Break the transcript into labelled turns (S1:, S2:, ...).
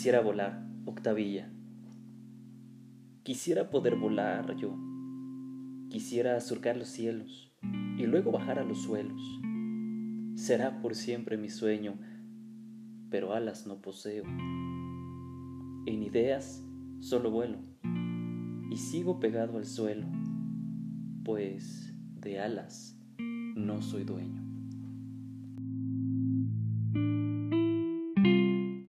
S1: Quisiera volar, Octavilla. Quisiera poder volar yo. Quisiera surcar los cielos y luego bajar a los suelos. Será por siempre mi sueño, pero alas no poseo. En ideas solo vuelo y sigo pegado al suelo, pues de alas no soy dueño.